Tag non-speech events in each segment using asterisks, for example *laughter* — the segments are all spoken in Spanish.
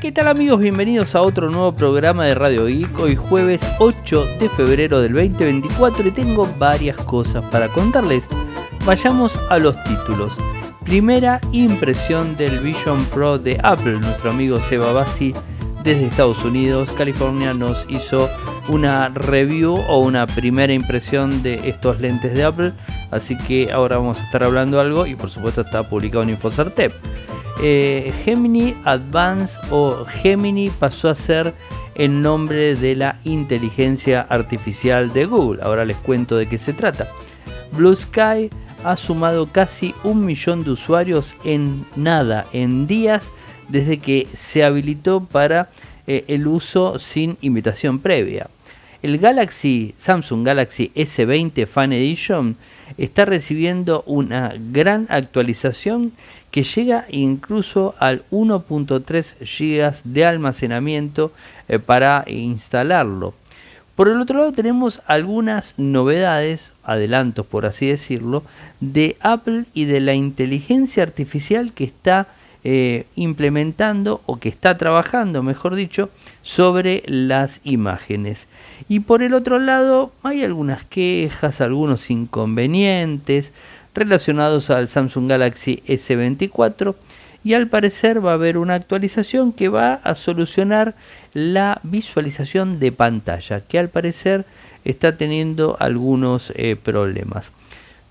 ¿Qué tal amigos? Bienvenidos a otro nuevo programa de Radio Geek. Hoy jueves 8 de febrero del 2024 y tengo varias cosas para contarles. Vayamos a los títulos. Primera impresión del Vision Pro de Apple. Nuestro amigo Seba Bassi desde Estados Unidos, California, nos hizo una review o una primera impresión de estos lentes de Apple. Así que ahora vamos a estar hablando algo y por supuesto está publicado en Infocertep. Eh, Gemini Advance o Gemini pasó a ser el nombre de la inteligencia artificial de Google. Ahora les cuento de qué se trata. Blue Sky ha sumado casi un millón de usuarios en nada, en días, desde que se habilitó para eh, el uso sin invitación previa. El Galaxy Samsung Galaxy S20 Fan Edition está recibiendo una gran actualización que llega incluso al 1.3 GB de almacenamiento eh, para instalarlo. Por el otro lado tenemos algunas novedades, adelantos por así decirlo, de Apple y de la inteligencia artificial que está eh, implementando o que está trabajando, mejor dicho, sobre las imágenes. Y por el otro lado hay algunas quejas, algunos inconvenientes relacionados al Samsung Galaxy S24 y al parecer va a haber una actualización que va a solucionar la visualización de pantalla, que al parecer está teniendo algunos eh, problemas.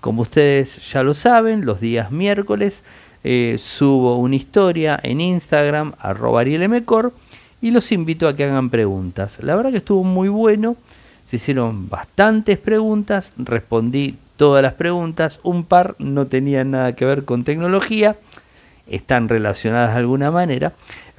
Como ustedes ya lo saben, los días miércoles eh, subo una historia en Instagram, arroba y los invito a que hagan preguntas. La verdad que estuvo muy bueno, se hicieron bastantes preguntas, respondí todas las preguntas, un par no tenían nada que ver con tecnología, están relacionadas de alguna manera,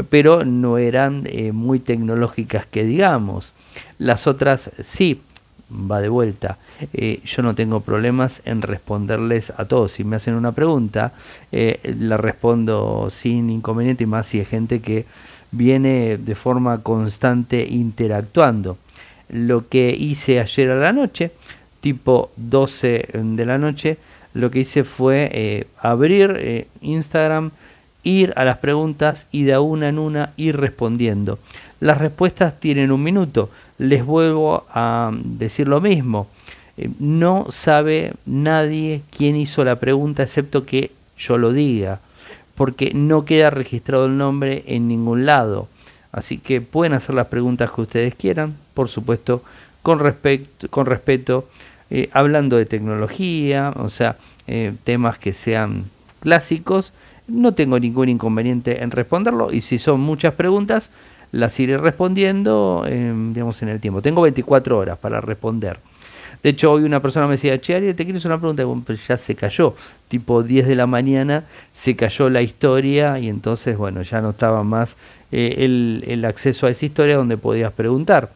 pero no eran eh, muy tecnológicas que digamos. Las otras sí, va de vuelta. Eh, yo no tengo problemas en responderles a todos. Si me hacen una pregunta, eh, la respondo sin inconveniente y más si es gente que viene de forma constante interactuando. Lo que hice ayer a la noche, tipo 12 de la noche, lo que hice fue eh, abrir Instagram, ir a las preguntas y de una en una ir respondiendo. Las respuestas tienen un minuto. Les vuelvo a decir lo mismo. Eh, no sabe nadie quién hizo la pregunta excepto que yo lo diga, porque no queda registrado el nombre en ningún lado. Así que pueden hacer las preguntas que ustedes quieran, por supuesto, con, con respeto, eh, hablando de tecnología, o sea, eh, temas que sean clásicos. No tengo ningún inconveniente en responderlo y si son muchas preguntas, las iré respondiendo digamos, en el tiempo. Tengo 24 horas para responder. De hecho, hoy una persona me decía, che, Ariel, te quiero hacer una pregunta, pero ya se cayó. Tipo 10 de la mañana se cayó la historia y entonces, bueno, ya no estaba más eh, el, acceso a esa historia donde podías preguntar.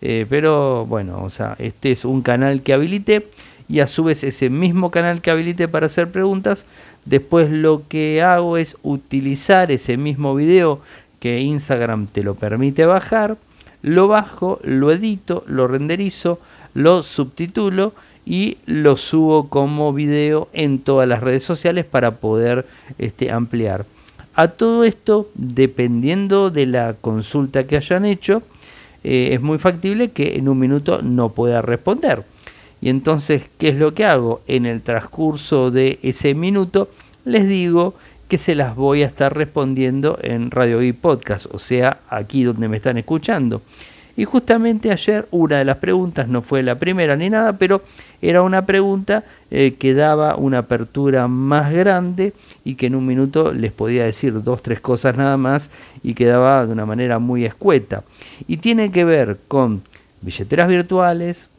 Eh, pero bueno, o sea, este es un canal que habilité y a su vez ese mismo canal que habilité para hacer preguntas, después lo que hago es utilizar ese mismo video que Instagram te lo permite bajar, lo bajo, lo edito, lo renderizo, lo subtitulo y lo subo como video en todas las redes sociales para poder este, ampliar. A todo esto, dependiendo de la consulta que hayan hecho, eh, es muy factible que en un minuto no pueda responder. Y entonces, ¿qué es lo que hago? En el transcurso de ese minuto, les digo que se las voy a estar respondiendo en Radio y Podcast, o sea, aquí donde me están escuchando. Y justamente ayer una de las preguntas, no fue la primera ni nada, pero era una pregunta eh, que daba una apertura más grande y que en un minuto les podía decir dos, tres cosas nada más y quedaba de una manera muy escueta. Y tiene que ver con billeteras virtuales,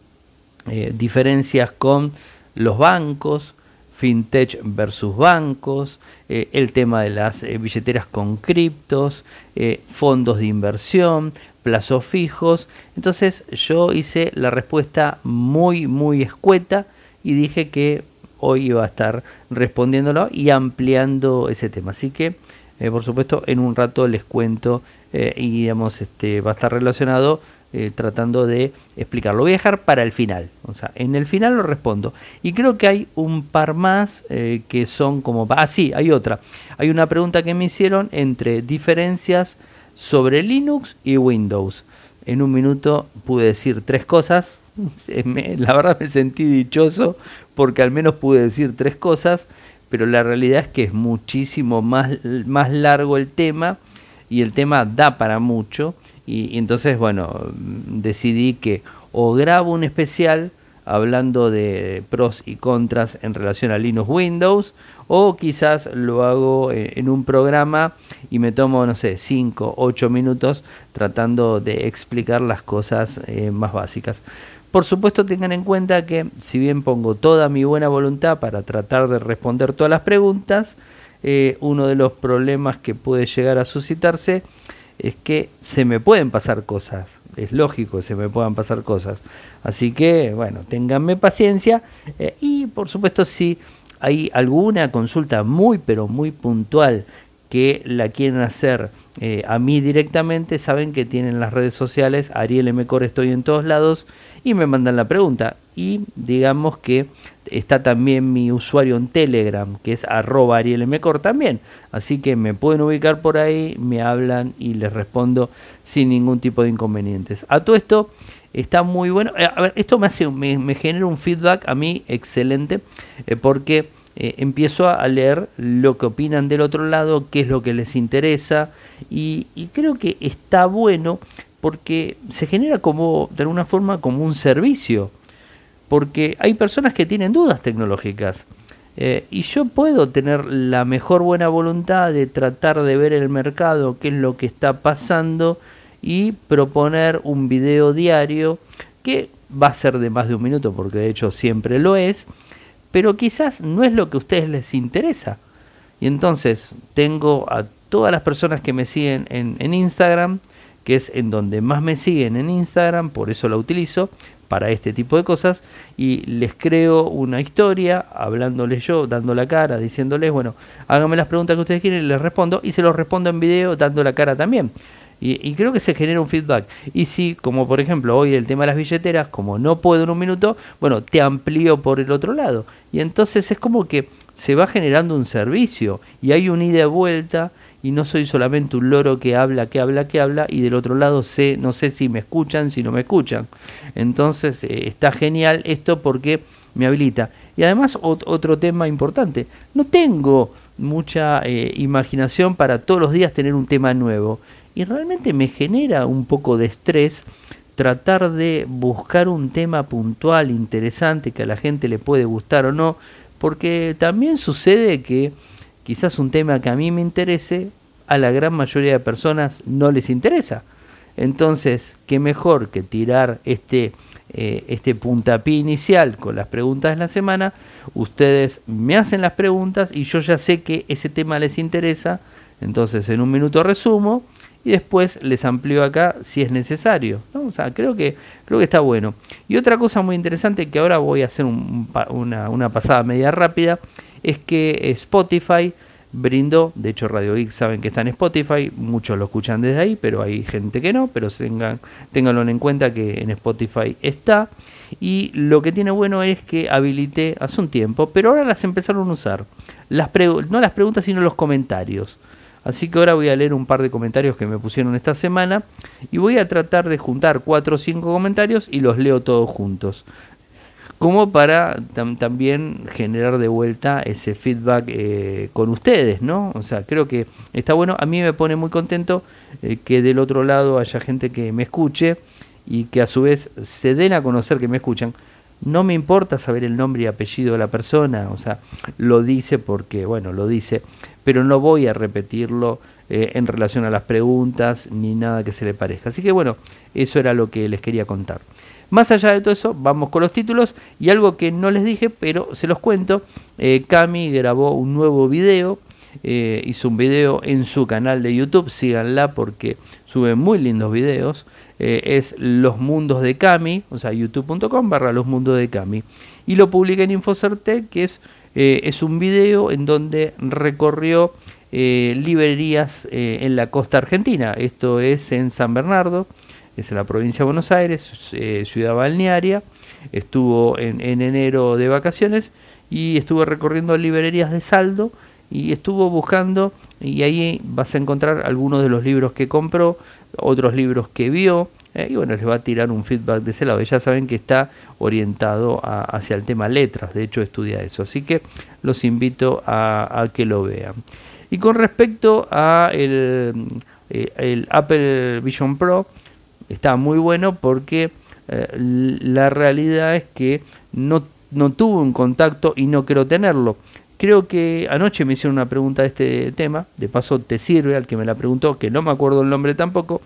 eh, diferencias con los bancos, fintech versus bancos, eh, el tema de las billeteras con criptos, fondos de inversión, plazos fijos. Entonces yo hice la respuesta muy, muy escueta y dije que hoy iba a estar respondiéndolo y ampliando ese tema. Así que, por supuesto, en un rato les cuento y digamos, este, va a estar relacionado eh, tratando de explicarlo. Voy a dejar para el final. O sea, en el final lo respondo. Y creo que hay un par más eh, que son como... Ah, sí, hay otra. Hay una pregunta que me hicieron entre diferencias sobre Linux y Windows. En un minuto pude decir tres cosas. la verdad me sentí dichoso porque al menos pude decir tres cosas, pero la realidad es que es muchísimo más, más largo el tema y el tema da para mucho. Y, entonces, bueno, decidí que o grabo un especial hablando de pros y contras en relación a Linux Windows o quizás lo hago en un programa y me tomo, no sé, 5, 8 minutos tratando de explicar las cosas eh, más básicas. Por supuesto tengan en cuenta que si bien pongo toda mi buena voluntad para tratar de responder todas las preguntas, eh, uno de los problemas que puede llegar a suscitarse es que se me pueden pasar cosas. Es lógico que se me puedan pasar cosas. Así que, bueno, ténganme paciencia. Eh, y por supuesto, si hay alguna consulta muy, pero muy puntual que la quieren hacer eh, a mí directamente, saben que tienen las redes sociales, Ariel Mcor estoy en todos lados, y me mandan la pregunta. Y digamos que está también mi usuario en Telegram, que es arroba Ariel Mcor también. Así que me pueden ubicar por ahí, me hablan y les respondo sin ningún tipo de inconvenientes. A todo esto está muy bueno. Eh, a ver, esto me, hace, me, genera un feedback a mí excelente, eh, porque eh, empiezo a leer lo que opinan del otro lado, qué es lo que les interesa y, creo que está bueno porque se genera como, de alguna forma, como un servicio, porque hay personas que tienen dudas tecnológicas. Y yo puedo tener la mejor buena voluntad de tratar de ver el mercado, qué es lo que está pasando y proponer un video diario que va a ser de más de un minuto porque de hecho siempre lo es, pero quizás no es lo que a ustedes les interesa. Y entonces tengo a todas las personas que me siguen en, Instagram, que es en donde más me siguen en Instagram, por eso la utilizo para este tipo de cosas, y les creo una historia, hablándoles yo, dando la cara, diciéndoles, bueno, háganme las preguntas que ustedes quieren les respondo, y se los respondo en video dando la cara también. Y, creo que se genera un feedback. Y si, como por ejemplo hoy el tema de las billeteras, como no puedo en un minuto, bueno, te amplío por el otro lado. Y entonces es como que se va generando un servicio y hay un ida y vuelta y no soy solamente un loro que habla, que habla, que habla y del otro lado sé, no sé si me escuchan, si no me escuchan. Entonces eh, está genial esto porque me habilita. Y además otro tema importante, no tengo mucha eh, imaginación para todos los días tener un tema nuevo y realmente me genera un poco de estrés tratar de buscar un tema puntual, interesante, que a la gente le puede gustar o no, porque también sucede que quizás un tema que a mí me interese, a la gran mayoría de personas no les interesa. Entonces, qué mejor que tirar este, eh, este puntapié inicial con las preguntas de la semana. Ustedes me hacen las preguntas y yo ya sé que ese tema les interesa. Entonces, en un minuto resumo y después les amplío acá si es necesario. O sea, creo que, creo que está bueno. Y otra cosa muy interesante que ahora voy a hacer una, una, pasada media rápida es que Spotify brindó, de hecho Radio Geek saben que está en Spotify, muchos lo escuchan desde ahí, pero hay gente que no, pero tengan, ténganlo en cuenta que en Spotify está. Y lo que tiene bueno es que habilité hace un tiempo, pero ahora las empezaron a usar. Las no las preguntas, sino los comentarios. Así que ahora voy a leer un par de comentarios que me pusieron esta semana y voy a tratar de juntar cuatro o cinco comentarios y los leo todos juntos. Como para también generar de vuelta ese feedback eh, con ustedes, ¿no? O sea, creo que está bueno. A mí me pone muy contento eh, que del otro lado haya gente que me escuche y que a su vez se den a conocer que me escuchan. No me importa saber el nombre y apellido de la persona, o sea, lo dice porque, bueno, lo dice, pero no voy a repetirlo eh, en relación a las preguntas ni nada que se le parezca. Así que bueno, eso era lo que les quería contar. Más allá de todo eso, vamos con los títulos y algo que no les dije, pero se los cuento. Eh, Cami grabó un nuevo video, eh, hizo un video en su canal de YouTube, síganla porque sube muy lindos videos. es Los Mundos de Cami, o sea, youtube.com barra Los Mundos de Cami. Y lo publica en Infocertec, que es eh, es un video en donde recorrió eh, librerías eh, en la costa argentina. Esto es en San Bernardo, es en la provincia de Buenos Aires, ciudad balnearia. Estuvo en, enero de vacaciones y estuvo recorriendo librerías de saldo y estuvo buscando y ahí vas a encontrar algunos de los libros que compró, otros libros que vio, eh, y bueno, les va a tirar un feedback de ese lado. Ya saben que está orientado hacia el tema letras, de hecho estudia eso, así que los invito a, que lo vean. Y con respecto a el, eh, Apple Vision Pro, está muy bueno porque eh, la realidad es que no, no tuvo un contacto y no quiero tenerlo. Creo que anoche me hicieron una pregunta de este tema, de paso te sirve al que me la preguntó, que no me acuerdo el nombre tampoco,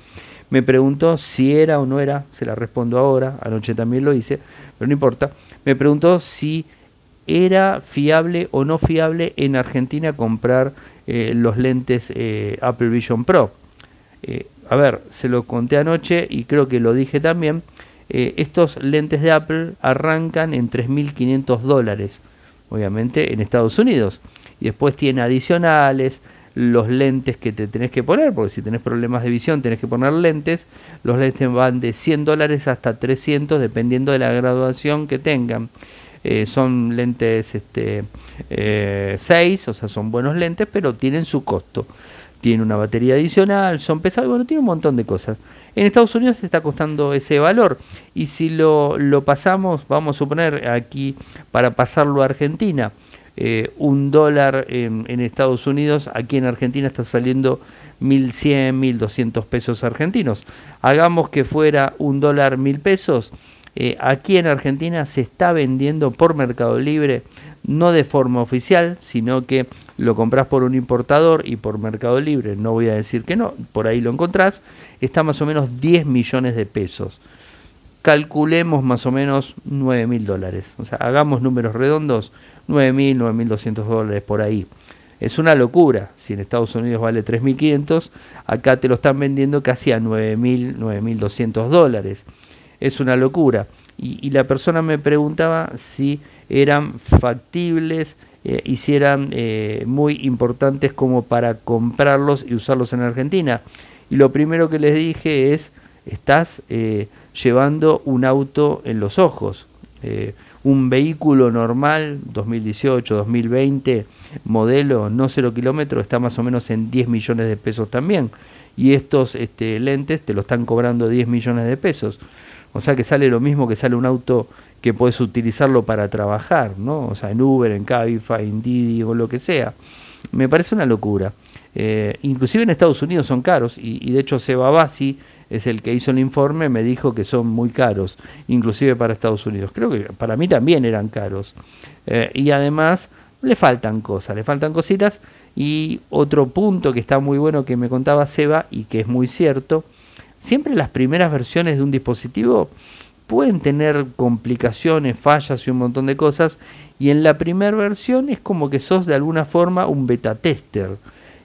me preguntó si era o no era, se la respondo ahora, anoche también lo hice, pero no importa, me preguntó si era fiable o no fiable en Argentina comprar eh, los lentes eh, Apple Vision Pro. Eh, a ver, se lo conté anoche y creo que lo dije también, estos lentes de Apple arrancan en 3.500 dólares obviamente, en Estados Unidos. Y después tiene adicionales, los lentes que te tenés que poner, porque si tenés problemas de visión tenés que poner lentes. Los lentes van de 100 dólares hasta 300 dependiendo de la graduación que tengan. Eh, son lentes este, 6, eh, o sea, son buenos lentes, pero tienen su costo tiene una batería adicional, son pesados, bueno, tiene un montón de cosas. En Estados Unidos se está costando ese valor y si lo, lo pasamos, vamos a suponer aquí para pasarlo a Argentina, eh, un dólar en, Estados Unidos, aquí en Argentina está saliendo 1.100, 1.200 pesos argentinos. Hagamos que fuera un dólar mil pesos. Eh, aquí en Argentina se está vendiendo por Mercado Libre no de forma oficial, sino que lo compras por un importador y por Mercado Libre, no voy a decir que no, por ahí lo encontrás, está más o menos 10 millones de pesos. Calculemos más o menos 9 mil dólares, o sea, hagamos números redondos, 9 mil, 9 mil 200 dólares por ahí. Es una locura, si en Estados Unidos vale 3.500, acá te lo están vendiendo casi a 9.000, 9.200 dólares. Es una locura. y la persona me preguntaba si eran factibles eh, y si eran eh, muy importantes como para comprarlos y usarlos en Argentina. Y lo primero que les dije es, estás eh, llevando un auto en los ojos. Un vehículo normal, 2018, 2020, modelo no cero kilómetros, está más o menos en 10 millones de pesos también. Y estos este, lentes te lo están cobrando 10 millones de pesos. O sea que sale lo mismo que sale un auto que puedes utilizarlo para trabajar, ¿no? O sea, en Uber, en Cabify, en Didi o lo que sea. Me parece una locura. Eh, inclusive en Estados Unidos son caros y, de hecho Seba Bassi es el que hizo el informe, me dijo que son muy caros, inclusive para Estados Unidos. Creo que para mí también eran caros. Eh, y además le faltan cosas, le faltan cositas. Y otro punto que está muy bueno que me contaba Seba y que es muy cierto, siempre las primeras versiones de un dispositivo pueden tener complicaciones, fallas y un montón de cosas. Y en la primera versión es como que sos de alguna forma un beta tester.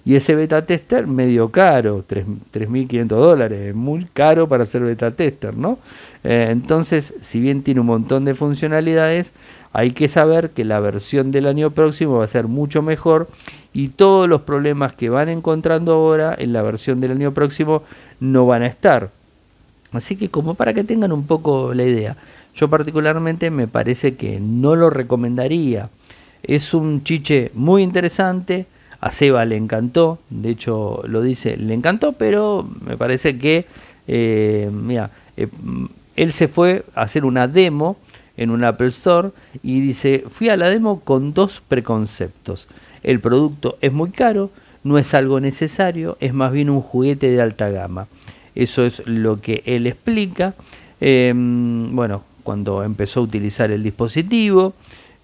Y ese beta tester medio caro, 3.500 dólares, muy caro para ser beta tester, ¿no? Eh, entonces, si bien tiene un montón de funcionalidades, hay que saber que la versión del año próximo va a ser mucho mejor y todos los problemas que van encontrando ahora en la versión del año próximo no van a estar. Así que como para que tengan un poco la idea, yo particularmente me parece que no lo recomendaría. Es un chiche muy interesante, a Seba le encantó, de hecho lo dice, le encantó, pero me parece que, eh, mira, eh, él se fue a hacer una demo en un Apple Store y dice, fui a la demo con dos preconceptos. El producto es muy caro, no es algo necesario, es más bien un juguete de alta gama. Eso es lo que él explica. Em, bueno, cuando empezó a utilizar el dispositivo,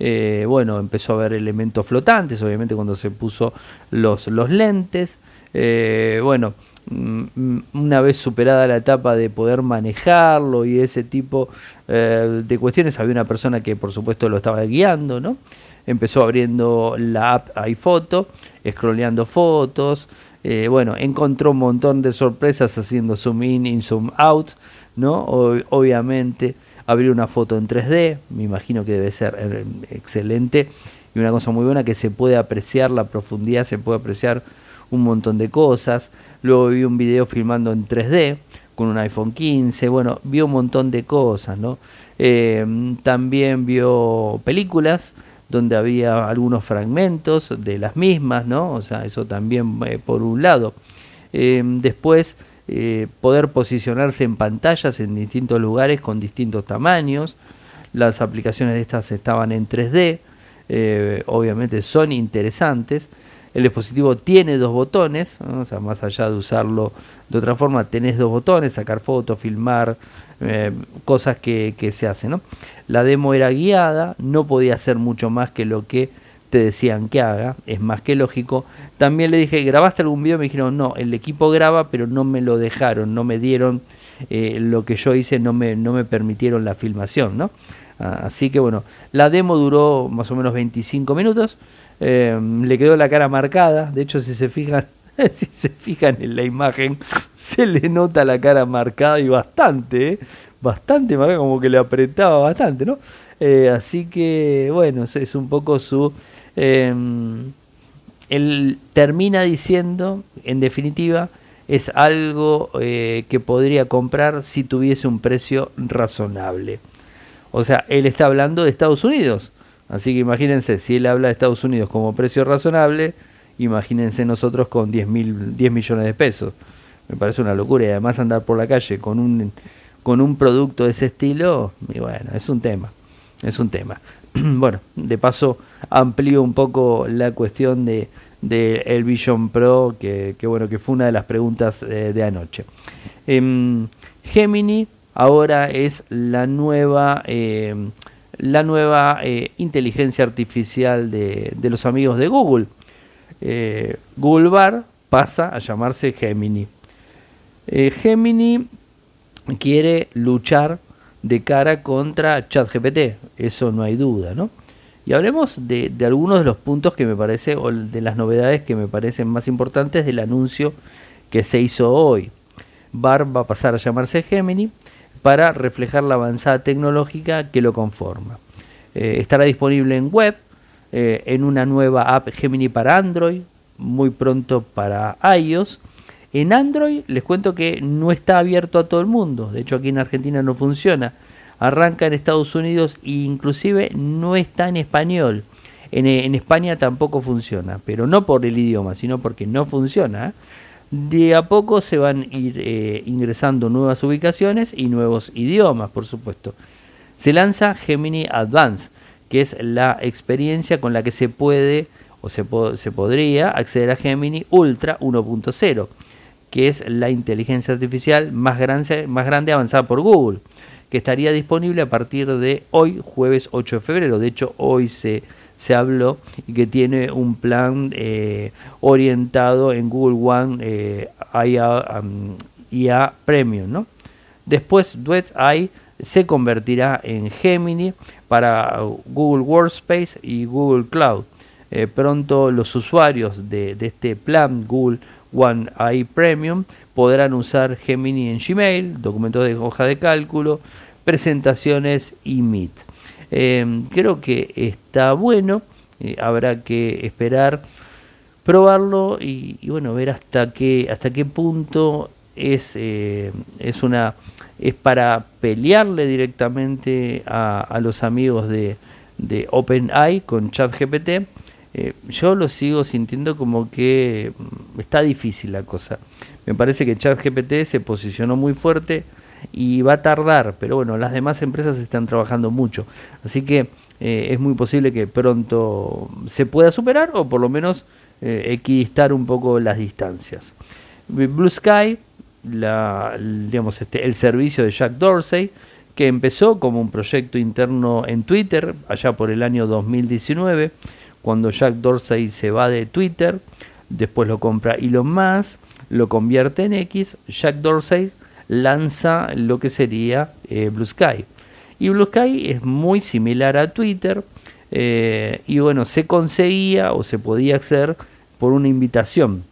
eh, bueno, empezó a ver elementos flotantes, obviamente cuando se puso los, los lentes. Eh, bueno, mm, una vez superada la etapa de poder manejarlo y ese tipo eh, de cuestiones, había una persona que por supuesto lo estaba guiando, ¿no? Empezó abriendo la app iPhoto, scrolleando fotos, eh, bueno, encontró un montón de sorpresas haciendo zoom in y zoom out, ¿no? obviamente abrió una foto en 3D, me imagino que debe ser eh, excelente y una cosa muy buena que se puede apreciar la profundidad, se puede apreciar un montón de cosas. Luego vi un video filmando en 3D con un iPhone 15, bueno, vio un montón de cosas, ¿no? Eh, también vio películas, donde había algunos fragmentos de las mismas, ¿no? O sea, eso también por un lado. después, poder posicionarse en pantallas en distintos lugares con distintos tamaños. Las aplicaciones de estas estaban en 3D, obviamente son interesantes. El dispositivo tiene dos botones, o sea, más allá de usarlo de otra forma, tenés dos botones, sacar fotos, filmar, eh, cosas que, se hacen. ¿no? La demo era guiada, no podía hacer mucho más que lo que te decían que haga, es más que lógico. También le dije, ¿grabaste algún video? Me dijeron, no, el equipo graba, pero no me lo dejaron, no me dieron eh, lo que yo hice, no me, no me permitieron la filmación, ¿no? Ah, así que bueno, la demo duró más o menos 25 minutos. Em, le quedó la cara marcada. De hecho, si se fijan, *laughs* si se fijan en la imagen, se le nota la cara marcada y bastante, ¿eh? bastante marcada, como que le apretaba bastante, ¿no? Eh, así que, bueno, es un poco su. Em, él termina diciendo, en definitiva, es algo eh, que podría comprar si tuviese un precio razonable. O sea, él está hablando de Estados Unidos. Así que imagínense, si él habla de Estados Unidos como precio razonable, imagínense nosotros con 10, mil, 10 millones de pesos. Me parece una locura y además andar por la calle con un, con un producto de ese estilo, y bueno, es un tema, es un tema. *clears throat* bueno, de paso amplío un poco la cuestión de, de el Vision Pro, que, bueno, que fue una de las preguntas eh, de anoche. Em, Gemini ahora es la nueva... Em, la nueva eh, inteligencia artificial de, los amigos de Google. Eh, Google Bar pasa a llamarse Gemini. Eh, Gemini quiere luchar de cara contra ChatGPT, eso no hay duda, ¿no? Y hablemos de, algunos de los puntos que me parece, o de las novedades que me parecen más importantes del anuncio que se hizo hoy. Bar va a pasar a llamarse Gemini para reflejar la avanzada tecnológica que lo conforma. Eh, estará disponible en web, eh, en una nueva app Gemini para Android, muy pronto para iOS. En Android les cuento que no está abierto a todo el mundo, de hecho aquí en Argentina no funciona. Arranca en Estados Unidos e inclusive no está en español. En, en España tampoco funciona, pero no por el idioma, sino porque no funciona. De a poco se van a ir eh, ingresando nuevas ubicaciones y nuevos idiomas, por supuesto. Se lanza Gemini Advance, que es la experiencia con la que se puede o se, se podría acceder a Gemini Ultra 1.0, que es la inteligencia artificial más grande, más grande avanzada por Google, que estaría disponible a partir de hoy, jueves 8 de febrero. De hecho, hoy se se habló y que tiene un plan eh, orientado en Google One eh, IA, um, Premium. ¿no? Después Duet AI se convertirá en Gemini para Google Workspace y Google Cloud. Eh, pronto los usuarios de, de, este plan Google One AI Premium podrán usar Gemini en Gmail, documentos de hoja de cálculo, presentaciones y Meet. Em, creo que está bueno, eh, habrá que esperar, probarlo y, bueno, ver hasta qué, hasta qué punto es, eh, es una es para pelearle directamente a, los amigos de, de OpenAI con ChatGPT. Eh, yo lo sigo sintiendo como que mm, está difícil la cosa. Me parece que ChatGPT se posicionó muy fuerte y va a tardar, pero bueno, las demás empresas están trabajando mucho. Así que eh, es muy posible que pronto se pueda superar o por lo menos eh, equidistar un poco las distancias. Blue Sky, digamos, este, el servicio de Jack Dorsey, que empezó como un proyecto interno en Twitter allá por el año 2019, cuando Jack Dorsey se va de Twitter, después lo compra Elon Musk, lo convierte en X, Jack Dorsey lanza lo que sería eh, Blue Sky. Y Blue Sky es muy similar a Twitter eh, y bueno, se conseguía o se podía hacer por una invitación.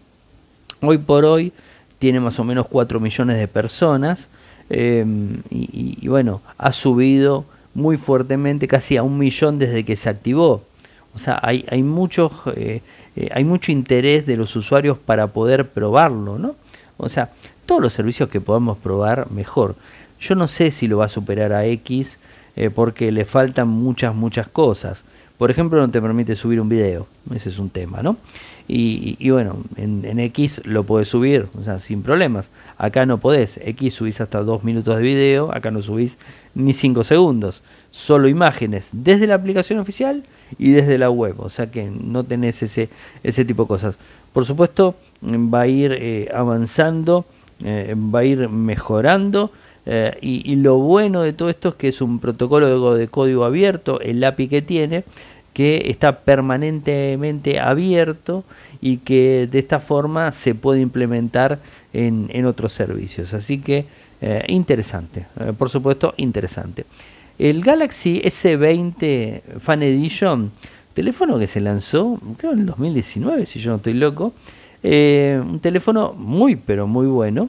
Hoy por hoy tiene más o menos 4 millones de personas eh, y, bueno, ha subido muy fuertemente, casi a un millón desde que se activó. O sea, hay, hay, mucho, hay mucho interés de los usuarios para poder probarlo, ¿no? O sea, todos los servicios que podamos probar, mejor. Yo no sé si lo va a superar a X eh, porque le faltan muchas, muchas cosas. por ejemplo, no te permite subir un video. Ese es un tema, ¿no? Y, bueno, en, X lo podés subir, o sea, sin problemas. Acá no podés. X subís hasta dos minutos de video, acá no subís ni cinco segundos. Solo imágenes desde la aplicación oficial y desde la web. O sea que no tenés ese, ese tipo de cosas. Por supuesto, va a ir eh, avanzando, eh, va a ir mejorando. Eh, y, lo bueno de todo esto es que es un protocolo de, de código abierto, el API que tiene, que está permanentemente abierto y que de esta forma se puede implementar en, otros servicios. Así que eh, interesante, por supuesto interesante. El Galaxy S20 Fan Edition, teléfono que se lanzó creo en el 2019, si yo no estoy loco, eh, un teléfono muy pero muy bueno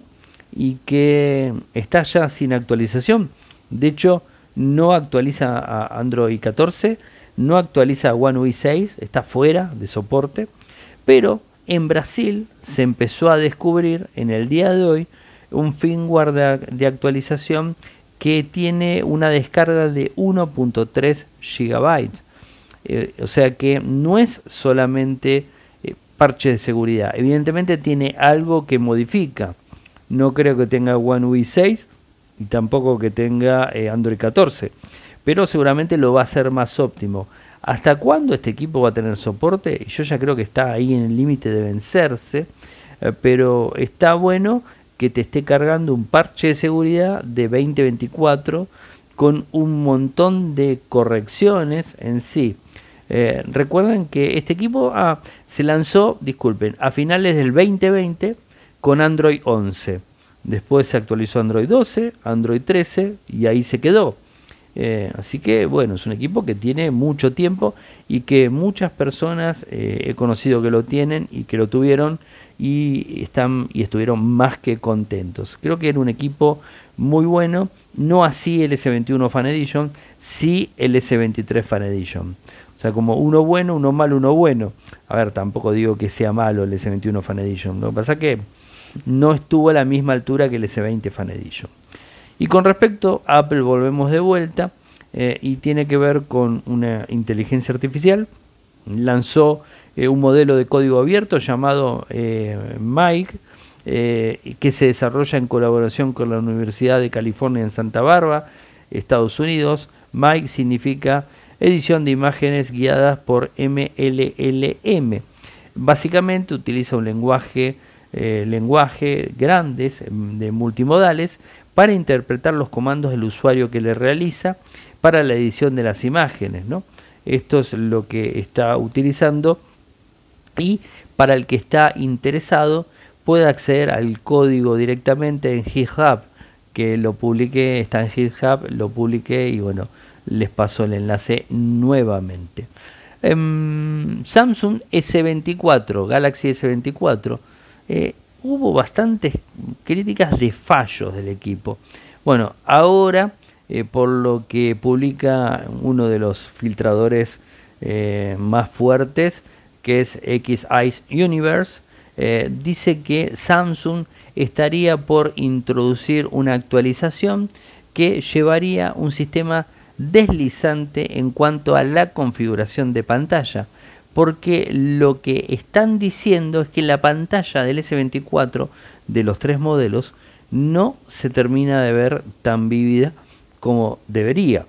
y que está ya sin actualización. De hecho, no actualiza a Android 14 no actualiza One UI 6, está fuera de soporte, pero en Brasil se empezó a descubrir en el día de hoy un firmware de, actualización que tiene una descarga de 1.3 GB. Eh, o sea que no es solamente eh, parche de seguridad, evidentemente tiene algo que modifica. No creo que tenga One UI 6 y tampoco que tenga eh, Android 14 pero seguramente lo va a hacer más óptimo. ¿Hasta cuándo este equipo va a tener soporte? Yo ya creo que está ahí en el límite de vencerse, pero está bueno que te esté cargando un parche de seguridad de 2024 con un montón de correcciones en sí. Eh, recuerden que este equipo ah, se lanzó, disculpen, a finales del 2020 con Android 11. Después se actualizó Android 12, Android 13 y ahí se quedó. Eh, así que bueno, es un equipo que tiene mucho tiempo y que muchas personas eh, he conocido que lo tienen y que lo tuvieron y están y estuvieron más que contentos. Creo que era un equipo muy bueno, no así el S21 Fan Edition, sí el S23 Fan Edition. O sea, como uno bueno, uno malo, uno bueno. A ver, tampoco digo que sea malo el S21 Fan Edition. Lo que pasa es que no estuvo a la misma altura que el S20 Fan Edition. Y con respecto a Apple volvemos de vuelta eh, y tiene que ver con una inteligencia artificial. Lanzó eh, un modelo de código abierto llamado eh, Mike, que se desarrolla en colaboración con la Universidad de California en Santa Bárbara, Estados Unidos. Mike significa edición de imágenes guiadas por MLLM. Básicamente utiliza un lenguaje, lenguaje grandes de multimodales para interpretar los comandos del usuario que le realiza para la edición de las imágenes. ¿no? Esto es lo que está utilizando y para el que está interesado puede acceder al código directamente en GitHub, que lo publiqué, está en GitHub, lo publiqué y bueno, les paso el enlace nuevamente. Em, Samsung S24, Galaxy S24, eh, hubo bastantes críticas de fallos del equipo. Bueno, ahora, eh, por lo que publica uno de los filtradores eh, más fuertes, que es X Universe, eh, dice que Samsung estaría por introducir una actualización que llevaría un sistema deslizante en cuanto a la configuración de pantalla porque lo que están diciendo es que la pantalla del S24 de los tres modelos no se termina de ver tan vívida como debería.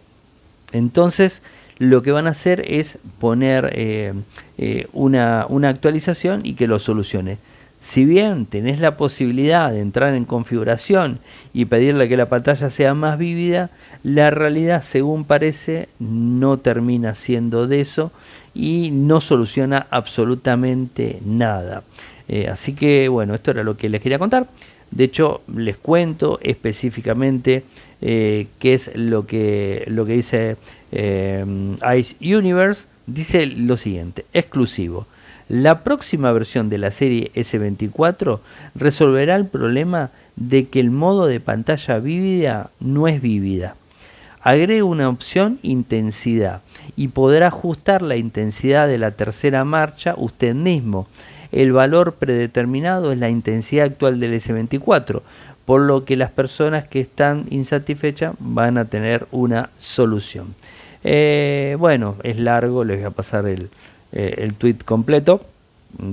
Entonces, lo que van a hacer es poner eh, eh, una, una actualización y que lo solucione. Si bien tenés la posibilidad de entrar en configuración y pedirle que la pantalla sea más vívida, la realidad, según parece, no termina siendo de eso y no soluciona absolutamente nada. Eh, así que bueno, esto era lo que les quería contar. De hecho, les cuento específicamente eh, qué es lo que, lo que dice eh, Ice Universe. Dice lo siguiente, exclusivo. La próxima versión de la serie S24 resolverá el problema de que el modo de pantalla vívida no es vívida. Agrega una opción intensidad y podrá ajustar la intensidad de la tercera marcha usted mismo. El valor predeterminado es la intensidad actual del S24, por lo que las personas que están insatisfechas van a tener una solución. Eh, bueno, es largo, les voy a pasar el, eh, el tweet completo,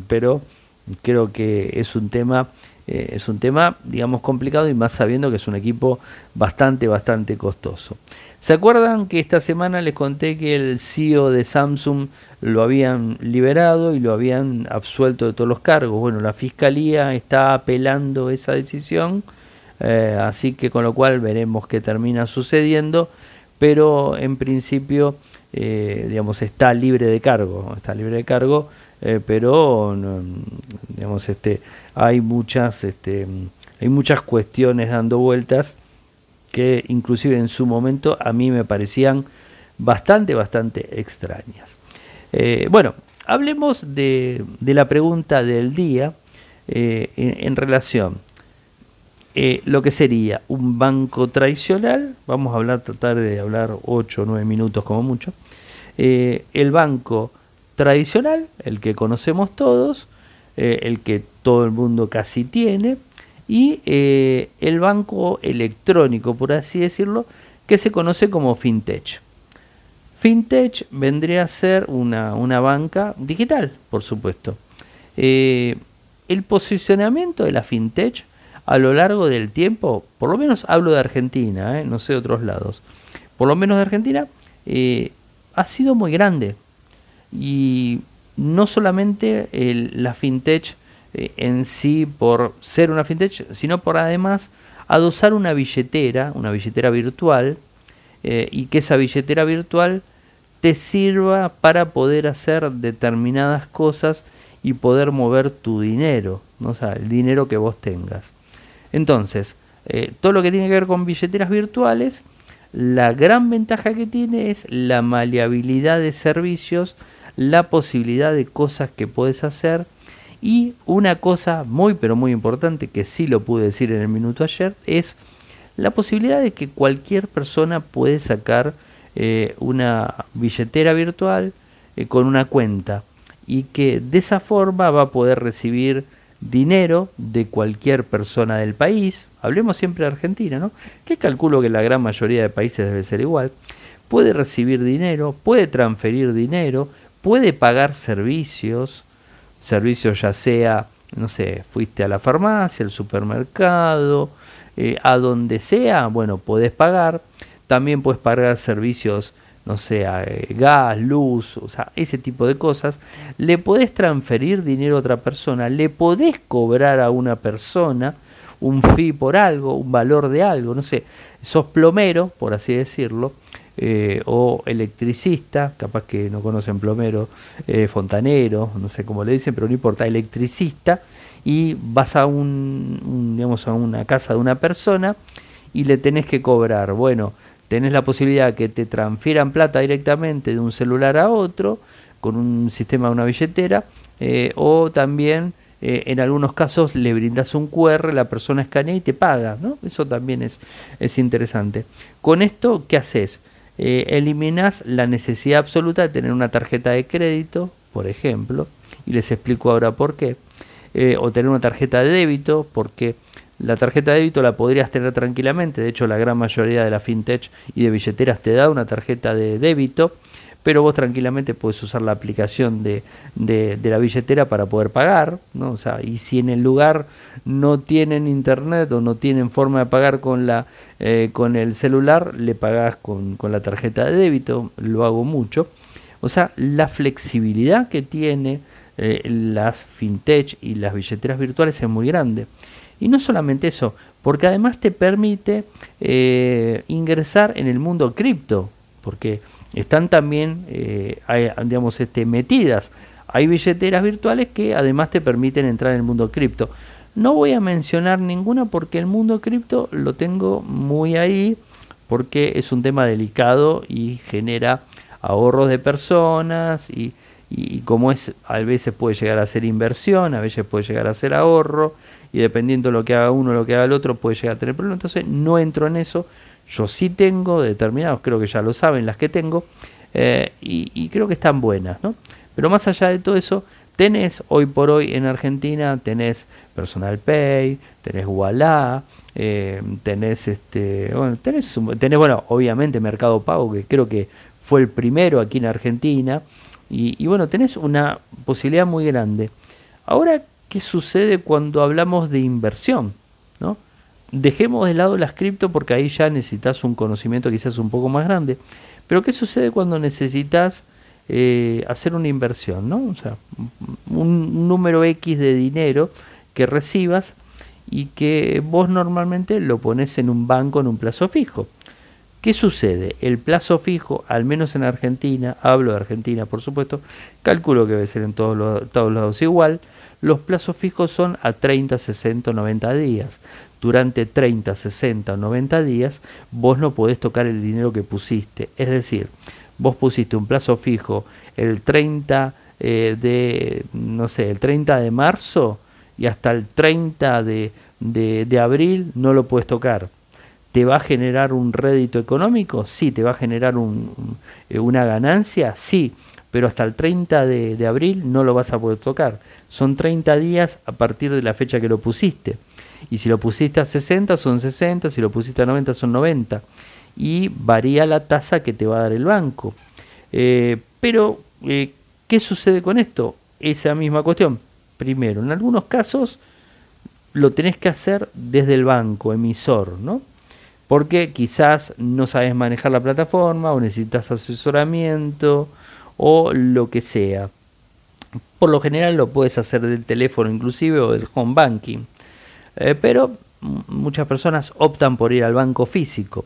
pero creo que es un tema eh, es un tema, digamos, complicado y más sabiendo que es un equipo bastante, bastante costoso. ¿Se acuerdan que esta semana les conté que el CEO de Samsung lo habían liberado y lo habían absuelto de todos los cargos? Bueno, la fiscalía está apelando esa decisión, eh, así que con lo cual veremos qué termina sucediendo, pero en principio, eh, digamos, está libre de cargo, está libre de cargo eh, pero digamos este hay muchas este hay muchas cuestiones dando vueltas que inclusive en su momento a mí me parecían bastante bastante extrañas. Eh, bueno hablemos de, de, la pregunta del día eh, en, relación lo que sería un banco tradicional, vamos a hablar, tratar de hablar 8 o 9 minutos como mucho, el banco tradicional, el que conocemos todos, eh, el que todo el mundo casi tiene, y eh, el banco electrónico, por así decirlo, que se conoce como FinTech. FinTech vendría a ser una, banca digital, por supuesto. Eh, el posicionamiento de la FinTech a lo largo del tiempo, por lo menos hablo de Argentina, no sé de otros lados, por lo menos de Argentina, ha sido muy grande y no solamente la fintech eh, en sí por ser una fintech, sino por además adosar una billetera, una billetera virtual, eh, y que esa billetera virtual te sirva para poder hacer determinadas cosas y poder mover tu dinero, ¿no? sea, el dinero que vos tengas. Entonces, eh, todo lo que tiene que ver con billeteras virtuales, la gran ventaja que tiene es la maleabilidad de servicios la posibilidad de cosas que puedes hacer. Y una cosa muy pero muy importante que sí lo pude decir en el minuto ayer es la posibilidad de que cualquier persona puede sacar eh, una billetera virtual eh, con una cuenta. Y que de esa forma va a poder recibir dinero de cualquier persona del país, hablemos siempre de Argentina, ¿no? Que calculo que la gran mayoría de países debe ser igual, puede recibir dinero, puede transferir dinero, puede pagar servicios, servicios ya sea, no sé, fuiste a la farmacia, al supermercado, eh, a donde sea, bueno, podés pagar. También puedes pagar servicios, no sé, eh, gas, luz, o sea, ese tipo de cosas. Le podés transferir dinero a otra persona, le podés cobrar a una persona un fee por algo, un valor de algo, no sé, sos plomero, por así decirlo, eh, o electricista, capaz que no conocen plomero, eh, fontanero, no sé cómo le dicen, pero no importa, electricista, y vas a, un, digamos, a una casa de una persona y le tenés que cobrar. Bueno, tenés la posibilidad que te transfieran plata directamente de un celular a otro con un sistema de una billetera, eh, o también en algunos casos le brindas un QR, la persona escanea y te paga, ¿no? Eso también es, es interesante. Con esto, ¿qué haces? Eh, eliminas la necesidad absoluta de tener una tarjeta de crédito, por ejemplo, y les explico ahora por qué, eh, o tener una tarjeta de débito, porque la tarjeta de débito la podrías tener tranquilamente, de hecho la gran mayoría de la fintech y de billeteras te da una tarjeta de débito, pero vos tranquilamente puedes usar la aplicación de, de, la billetera para poder pagar, ¿no? O sea, y si en el lugar no tienen internet o no tienen forma de pagar con, la, eh, con el celular, le pagás con, con la tarjeta de débito, lo hago mucho. O sea, la flexibilidad que tiene eh, las fintech y las billeteras virtuales es muy grande. Y no solamente eso, porque además te permite eh, ingresar en el mundo cripto, porque están también, eh, digamos, este, metidas. Hay billeteras virtuales que además te permiten entrar en el mundo cripto. No voy a mencionar ninguna porque el mundo cripto lo tengo muy ahí porque es un tema delicado y genera ahorros de personas y, y como es, a veces puede llegar a ser inversión, a veces puede llegar a ser ahorro y dependiendo de lo que haga uno, lo que haga el otro, puede llegar a tener problemas. Entonces no entro en eso, yo sí tengo determinados, creo que ya lo saben las que tengo, eh, y, creo que están buenas, ¿no? Pero más allá de todo eso, tenés hoy por hoy en Argentina, tenés Personal Pay, tenés Walla, eh, tenés este, bueno, tenés, tenés, bueno, obviamente Mercado Pago, que creo que fue el primero aquí en Argentina. Y, bueno, tenés una posibilidad muy grande. Ahora, ¿qué sucede cuando hablamos de inversión? ¿no? Dejemos de lado las cripto porque ahí ya necesitas un conocimiento quizás un poco más grande. Pero ¿qué sucede cuando necesitas eh, hacer una inversión? ¿no? O sea, un número X de dinero que recibas y que vos normalmente lo pones en un banco en un plazo fijo. ¿Qué sucede? El plazo fijo, al menos en Argentina, hablo de Argentina por supuesto, calculo que debe ser en todos, los, todos lados igual, los plazos fijos son a 30, 60 90 días. Durante 30, 60 o 90 días vos no podés tocar el dinero que pusiste. Es decir, vos pusiste un plazo fijo el 30 eh, de, no sé, el 30 de marzo y hasta el 30 de, de, abril no lo puedes tocar. ¿Te va a generar un rédito económico? Sí. ¿Te va a generar eh, una ganancia? Sí. Pero hasta el 30 de, de, abril no lo vas a poder tocar. Son 30 días a partir de la fecha que lo pusiste. Y si lo pusiste a 60 son 60, si lo pusiste a 90 son 90. Y varía la tasa que te va a dar el banco. Eh, pero, eh, ¿qué sucede con esto? Esa misma cuestión primero. En algunos casos lo tenés que hacer desde el banco emisor, ¿no? Porque quizás no sabes manejar la plataforma o necesitas asesoramiento o lo que sea. Por lo general lo puedes hacer del teléfono inclusive o del home banking. Eh, pero muchas personas optan por ir al banco físico.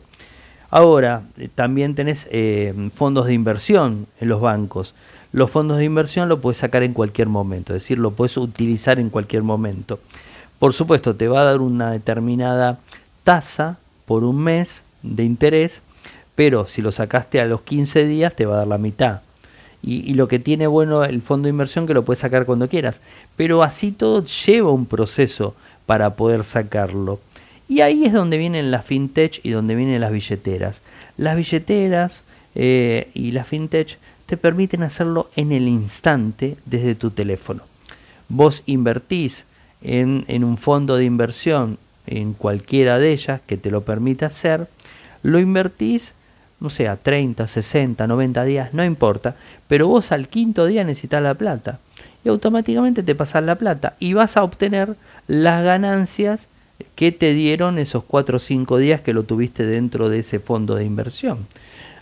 Ahora, eh, también tenés eh, fondos de inversión en los bancos los fondos de inversión lo puedes sacar en cualquier momento, es decir, lo puedes utilizar en cualquier momento. Por supuesto, te va a dar una determinada tasa por un mes de interés, pero si lo sacaste a los 15 días te va a dar la mitad. Y, lo que tiene bueno el fondo de inversión que lo puedes sacar cuando quieras. Pero así todo lleva un proceso para poder sacarlo. Y ahí es donde vienen las fintech y donde vienen las billeteras. Las billeteras eh, y las fintech te permiten hacerlo en el instante desde tu teléfono. Vos invertís en, un fondo de inversión en cualquiera de ellas que te lo permita hacer, lo invertís, no sé, a 30, 60, 90 días, no importa, pero vos al quinto día necesitas la plata y automáticamente te pasas la plata y vas a obtener las ganancias que te dieron esos 4 o 5 días que lo tuviste dentro de ese fondo de inversión.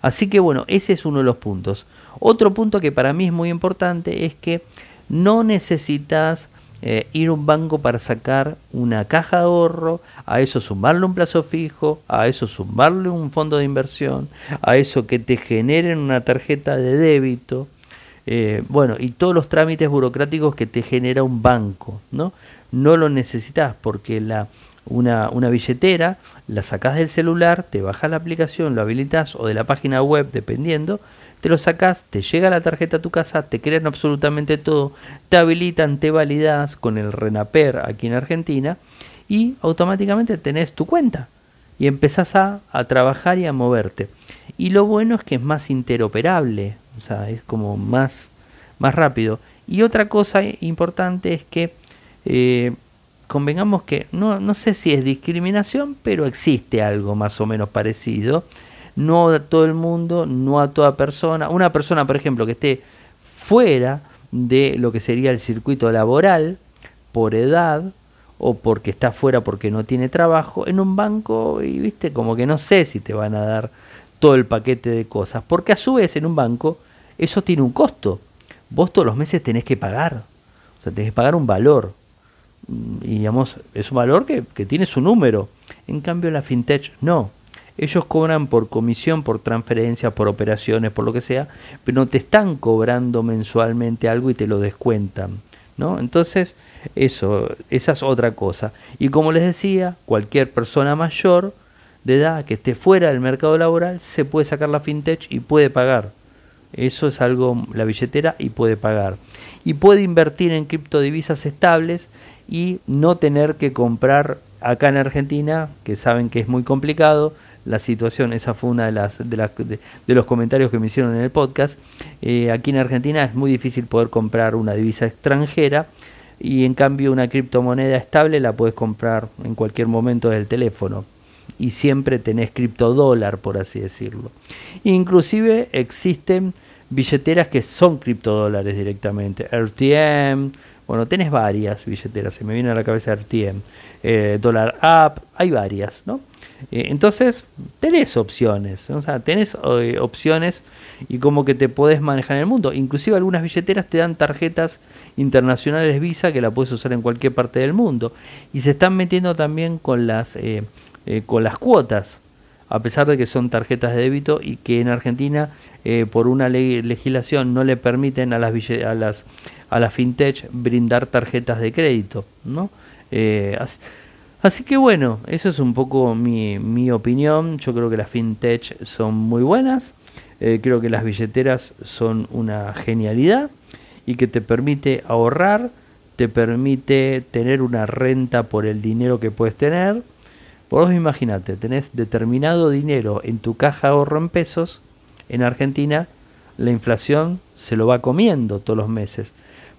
Así que bueno, ese es uno de los puntos. Otro punto que para mí es muy importante es que no necesitas eh, ir a un banco para sacar una caja de ahorro, a eso sumarle un plazo fijo, a eso sumarle un fondo de inversión, a eso que te generen una tarjeta de débito, eh, bueno, y todos los trámites burocráticos que te genera un banco, ¿no? No lo necesitas porque la, una, una billetera la sacas del celular, te bajas la aplicación, lo habilitas o de la página web, dependiendo, te lo sacas, te llega la tarjeta a tu casa, te crean absolutamente todo, te habilitan, te validas con el RENAPER aquí en Argentina y automáticamente tenés tu cuenta y empezás a, a, trabajar y a moverte. Y lo bueno es que es más interoperable, o sea, es como más, más rápido. Y otra cosa importante es que eh, convengamos que no, no sé si es discriminación, pero existe algo más o menos parecido no a todo el mundo, no a toda persona. Una persona, por ejemplo, que esté fuera de lo que sería el circuito laboral, por edad, o porque está fuera porque no tiene trabajo, en un banco, y viste, como que no sé si te van a dar todo el paquete de cosas. Porque a su vez en un banco eso tiene un costo. Vos todos los meses tenés que pagar. O sea, tenés que pagar un valor. Y digamos, es un valor que, que tiene su número. En cambio, la fintech no ellos cobran por comisión, por transferencia, por operaciones, por lo que sea, pero no te están cobrando mensualmente algo y te lo descuentan. ¿no? Entonces, eso, esa es otra cosa. Y como les decía, cualquier persona mayor de edad que esté fuera del mercado laboral se puede sacar la fintech y puede pagar. Eso es algo, la billetera, y puede pagar. Y puede invertir en criptodivisas estables y no tener que comprar acá en Argentina, que saben que es muy complicado, la situación. Esa fue una de, las, de, las, de, los comentarios que me hicieron en el podcast. Eh, aquí en Argentina es muy difícil poder comprar una divisa extranjera y en cambio una criptomoneda estable la puedes comprar en cualquier momento del teléfono. Y siempre tenés criptodólar, por así decirlo. Inclusive existen billeteras que son criptodólares directamente. RTM, bueno, tenés varias billeteras, se me viene a la cabeza RTM, eh, Dollar App, hay varias, ¿no? Eh, entonces, tenés opciones, o sea, tenés eh, opciones y como que te podés manejar en el mundo. Inclusive algunas billeteras te dan tarjetas internacionales Visa que la puedes usar en cualquier parte del mundo. Y se están metiendo también con las, eh, con las cuotas, a pesar de que son tarjetas de débito y que en Argentina por una legislación no le permiten a las, a las, a las fintech brindar tarjetas de crédito. ¿no? Así que bueno, eso es un poco mi, mi opinión. Yo creo que las fintech son muy buenas. Eh, creo que las billeteras son una genialidad y que te permite ahorrar, te permite tener una renta por el dinero que puedes tener. Vos imagínate, tenés determinado dinero en tu caja ahorro en pesos. En Argentina la inflación se lo va comiendo todos los meses.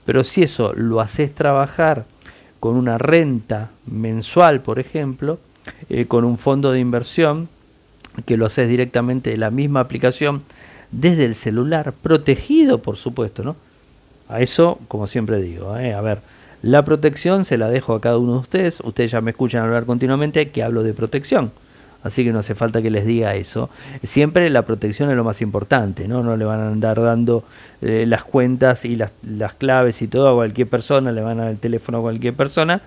Pero si eso lo haces trabajar con una renta mensual, por ejemplo, eh, con un fondo de inversión que lo haces directamente de la misma aplicación desde el celular, protegido, por supuesto, ¿no? A eso, como siempre digo, ¿eh? a ver, la protección se la dejo a cada uno de ustedes. Ustedes ya me escuchan hablar continuamente que hablo de protección así que no hace falta que les diga eso. Siempre la protección es lo más importante, ¿no? No le van a andar dando eh, las cuentas y las, las, claves y todo a cualquier persona, le van a dar el teléfono a cualquier persona,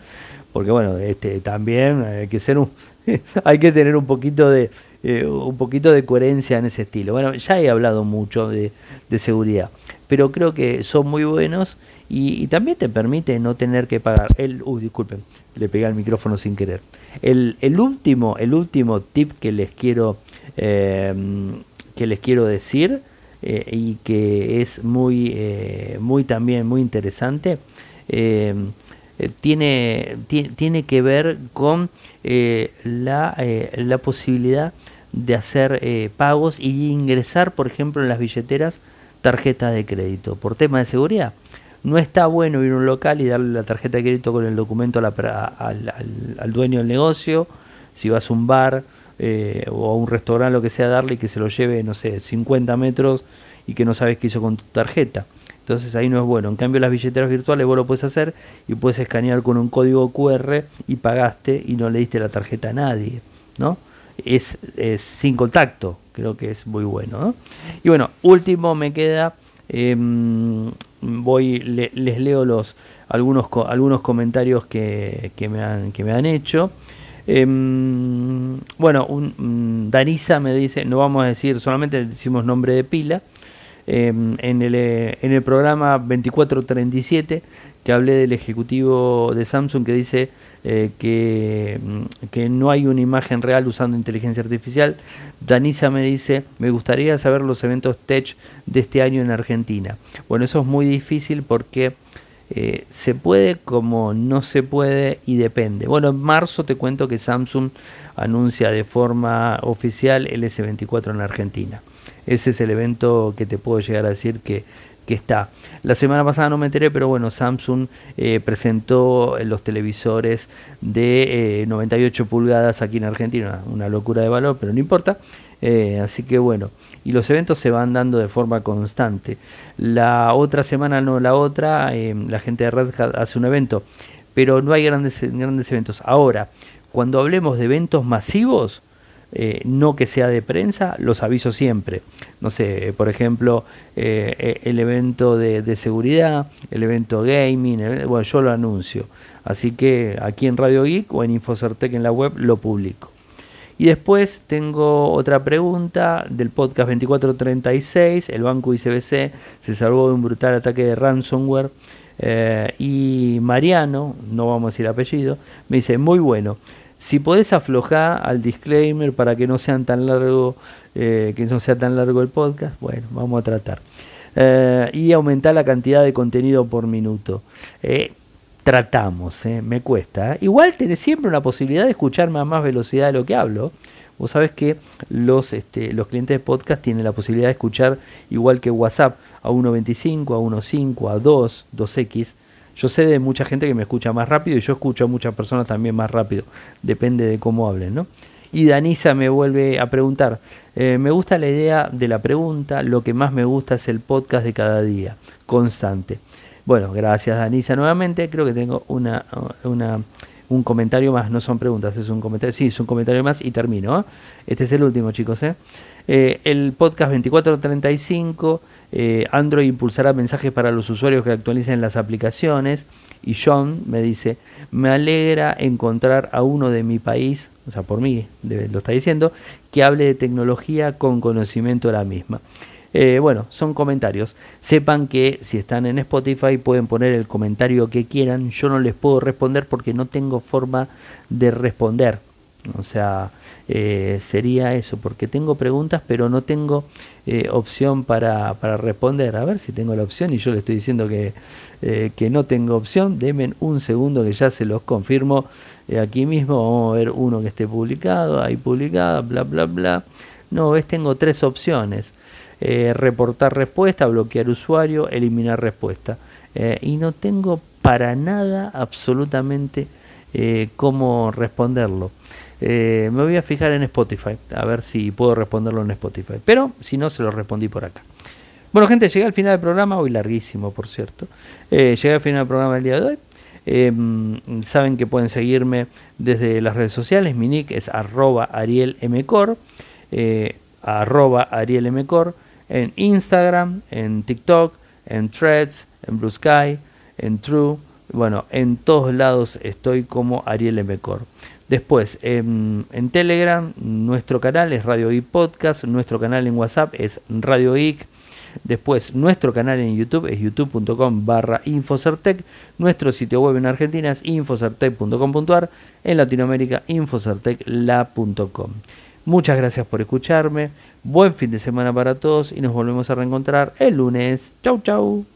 porque bueno, este también hay que ser un, *laughs* hay que tener un poquito de eh, un poquito de coherencia en ese estilo. Bueno, ya he hablado mucho de, de seguridad, pero creo que son muy buenos y, también te permite no tener que pagar. El, uy, disculpen, le pegué al micrófono sin querer. El, el último, el último tip que les quiero, em, que les quiero decir eh, y que es muy, eh, muy también muy interesante. Em, eh, tiene, tiene que ver con la, la posibilidad de hacer pagos y ingresar, por ejemplo, en las billeteras tarjetas de crédito por tema de seguridad. No está bueno ir a un local y darle la tarjeta de crédito con el documento al, dueño del negocio. Si vas a un bar eh, o a un restaurante, lo que sea, darle y que se lo lleve, no sé, 50 metros y que no sabes qué hizo con tu tarjeta. Entonces ahí no es bueno. En cambio las billeteras virtuales vos lo puedes hacer y puedes escanear con un código QR y pagaste y no le diste la tarjeta a nadie, ¿no? Es, sin contacto, creo que es muy bueno. Y bueno, último me queda em, voy les leo los algunos algunos comentarios que, que, me, han, que me han hecho. Em, bueno, un, mm, Danisa me dice, no vamos a decir, solamente decimos nombre de pila. Em, en, el, en el programa 2437 que hablé del ejecutivo de Samsung que dice eh, que, mm, que, no hay una imagen real usando inteligencia artificial. Danisa me dice, me gustaría saber los eventos Tech de este año en Argentina. Bueno, eso es muy difícil porque eh, se puede como no se puede y depende. Bueno, en marzo te cuento que Samsung anuncia de forma oficial el S24 en Argentina. Ese es el evento que te puedo llegar a decir que que está. La semana pasada no me enteré, pero bueno, Samsung eh, presentó los televisores de 98 eh, pulgadas aquí en Argentina, una locura de valor, pero no importa. Eh, así que bueno, y los eventos se van dando de forma constante. La otra semana, no la otra, la gente de Red Hat hace un evento, pero no hay grandes, grandes eventos. Ahora, cuando hablemos de eventos masivos, eh, no que sea de prensa, los aviso siempre. No sé, por ejemplo, eh, eh, el evento de, seguridad, el evento gaming, bueno, yo lo anuncio. Así que aquí en Radio Geek o en Infocertec en la web lo publico. Y después tengo otra pregunta del podcast 2436. El banco ICBC se salvó de un brutal ataque de ransomware. y Mariano, no vamos a decir apellido, me dice, muy bueno. Si podés aflojar al disclaimer para que no sean tan largo, eh, que no sea tan largo el podcast, bueno, vamos a tratar. Eh, y aumentar la cantidad de contenido por minuto. Eh, tratamos, me cuesta. Igual tenés siempre una posibilidad de escucharme a más velocidad de lo que hablo. Vos sabés que los, este, los clientes de podcast tienen la posibilidad de escuchar igual que WhatsApp a 1.25, a 1.5, a 2, 2X yo sé de mucha gente que me escucha más rápido y yo escucho a muchas personas también más rápido. Depende de cómo hablen, ¿no? Y Danisa me vuelve a preguntar, eh, me gusta la idea de la pregunta, lo que más me gusta es el podcast de cada día, constante. Bueno, gracias Danisa nuevamente, creo que tengo una, una un comentario más, no son preguntas, es un comentario, sí, es un comentario más y termino. ¿eh? Este es el último, chicos. ¿eh? Eh, el podcast 2435, Android impulsará mensajes para los usuarios que actualicen las aplicaciones. Y John me dice, me alegra encontrar a uno de mi país, o sea, por mí lo está diciendo, que hable de tecnología con conocimiento de la misma. Eh, bueno, son comentarios. Sepan que si están en Spotify pueden poner el comentario que quieran. Yo no les puedo responder porque no tengo forma de responder. O sea, eh, sería eso, porque tengo preguntas, pero no tengo eh, opción para, para, responder. A ver si tengo la opción y yo le estoy diciendo que, que no tengo opción. Denme un segundo que ya se los confirmo aquí mismo. Vamos a ver uno que esté publicado, ahí publicado, bla, bla, bla. No, ves, tengo tres opciones. Eh, reportar respuesta, bloquear usuario, eliminar respuesta. Eh, y no tengo para nada absolutamente eh, cómo responderlo. Me voy a fijar en Spotify, a ver si puedo responderlo en Spotify. Pero si no, se lo respondí por acá. Bueno, gente, llegué al final del programa, hoy larguísimo, por cierto. llegué al final del programa del día de hoy. Em, saben que pueden seguirme desde las redes sociales. Mi nick es arroba arielmcor, arroba arielmcor en Instagram, en TikTok, en Threads, en Blue Sky, en True. Bueno, en todos lados estoy como Ariel Mcor. Después, en, Telegram, nuestro canal es Radio Geek Podcast, nuestro canal en WhatsApp es Radio Geek. Después, nuestro canal en YouTube es youtube.com barra Infocertec. Nuestro sitio web en Argentina es infocertec.com.ar. En Latinoamérica, infocertecla.com. Muchas gracias por escucharme. Buen fin de semana para todos y nos volvemos a reencontrar el lunes. Chau, chau.